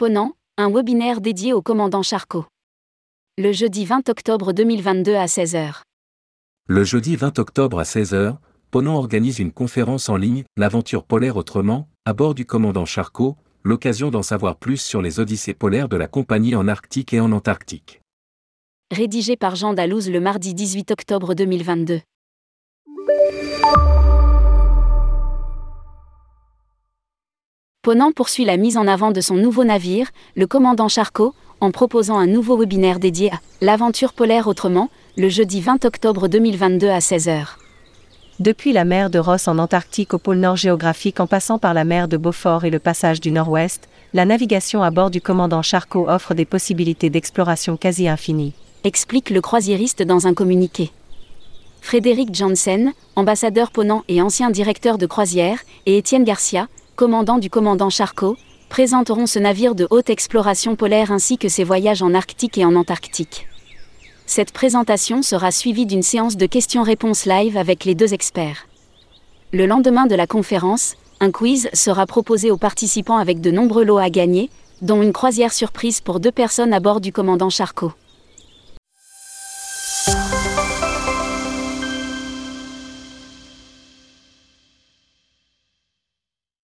Ponant, un webinaire dédié au commandant Charcot. Le jeudi 20 octobre 2022 à 16h. Le jeudi 20 octobre à 16h, Ponant organise une conférence en ligne, L'aventure polaire autrement, à bord du commandant Charcot, l'occasion d'en savoir plus sur les odyssées polaires de la compagnie en Arctique et en Antarctique. Rédigé par Jean Dalouse le mardi 18 octobre 2022. Ponant poursuit la mise en avant de son nouveau navire, le commandant Charcot, en proposant un nouveau webinaire dédié à L'aventure polaire autrement, le jeudi 20 octobre 2022 à 16h. Depuis la mer de Ross en Antarctique au pôle Nord géographique en passant par la mer de Beaufort et le passage du Nord-Ouest, la navigation à bord du commandant Charcot offre des possibilités d'exploration quasi infinies. Explique le croisiériste dans un communiqué. Frédéric Janssen, ambassadeur Ponant et ancien directeur de croisière, et Étienne Garcia, commandant du commandant Charcot, présenteront ce navire de haute exploration polaire ainsi que ses voyages en Arctique et en Antarctique. Cette présentation sera suivie d'une séance de questions-réponses live avec les deux experts. Le lendemain de la conférence, un quiz sera proposé aux participants avec de nombreux lots à gagner, dont une croisière surprise pour deux personnes à bord du commandant Charcot.